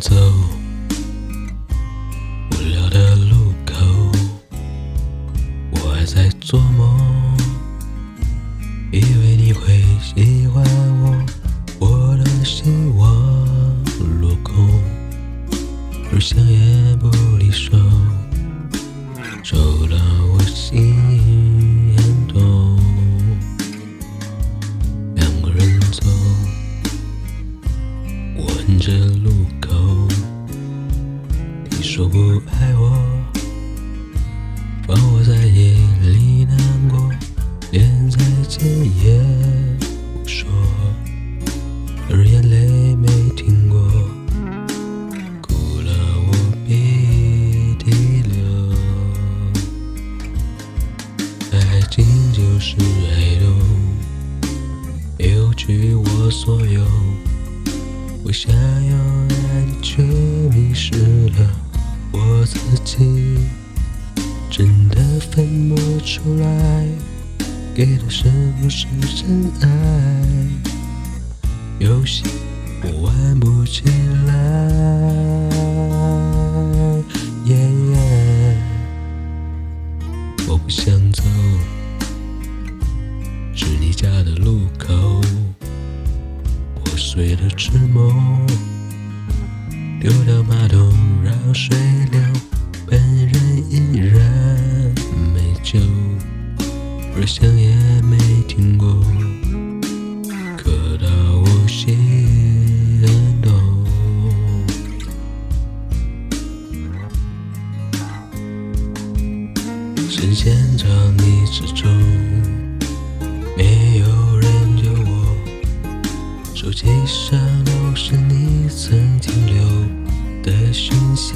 走，无聊的路口，我还在做梦，以为你会喜欢我，我的希望落空，不想也不离，手除了我心。连再见也不说，而眼泪没停过。哭了我鼻涕流，爱情就是黑洞，扭曲我所有。我想要爱你，却迷失了我自己，真的分不出来，给的是不是真爱？游戏我玩不起来。耶我不想走，是你家的路口，破碎的纸梦，丢掉马桶让水流，而想也没听过。可到我心很痛，深陷着你之中，没有人救我。手机上都是你曾经留的讯息，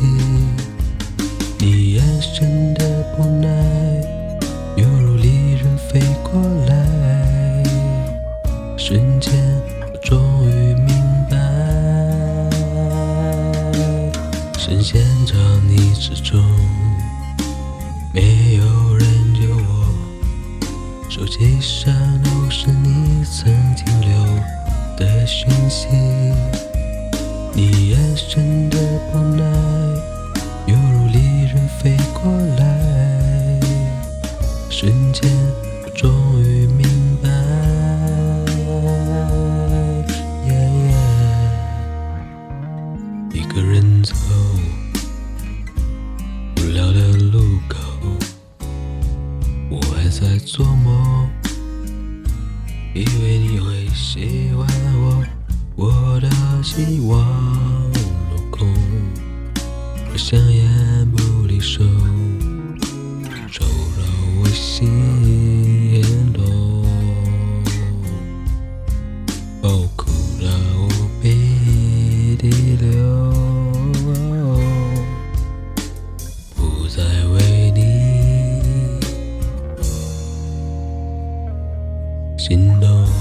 你眼神的不耐，深陷着你之中，没有人救我。手机上都是你曾经留的讯息，你眼神的无奈，犹如利刃飞过来。瞬间，我终于明白。一个人走，在做梦，以为你会喜欢我，我的希望落空，我想也不离手，抽了我心尽头